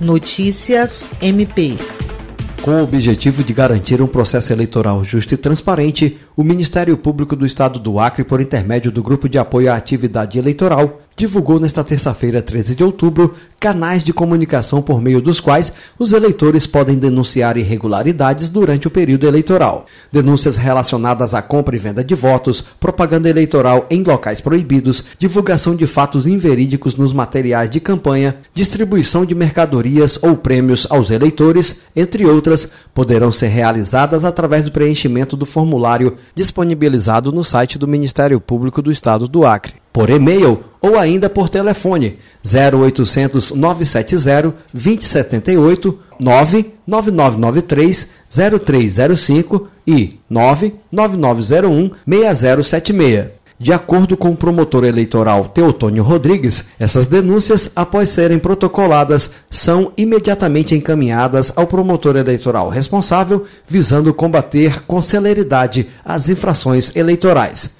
Notícias MP. Com o objetivo de garantir um processo eleitoral justo e transparente, o Ministério Público do Estado do Acre, por intermédio do Grupo de Apoio à Atividade Eleitoral, divulgou nesta terça-feira, 13 de outubro, canais de comunicação por meio dos quais os eleitores podem denunciar irregularidades durante o período eleitoral. Denúncias relacionadas à compra e venda de votos, propaganda eleitoral em locais proibidos, divulgação de fatos inverídicos nos materiais de campanha, distribuição de mercadorias ou prêmios aos eleitores, entre outras, poderão ser realizadas através do preenchimento do formulário disponibilizado no site do Ministério Público do Estado do Acre por e-mail ou ainda por telefone 0800 970 2078 99993 0305 e 99901 6076. De acordo com o promotor eleitoral Teotônio Rodrigues, essas denúncias, após serem protocoladas, são imediatamente encaminhadas ao promotor eleitoral responsável, visando combater com celeridade as infrações eleitorais.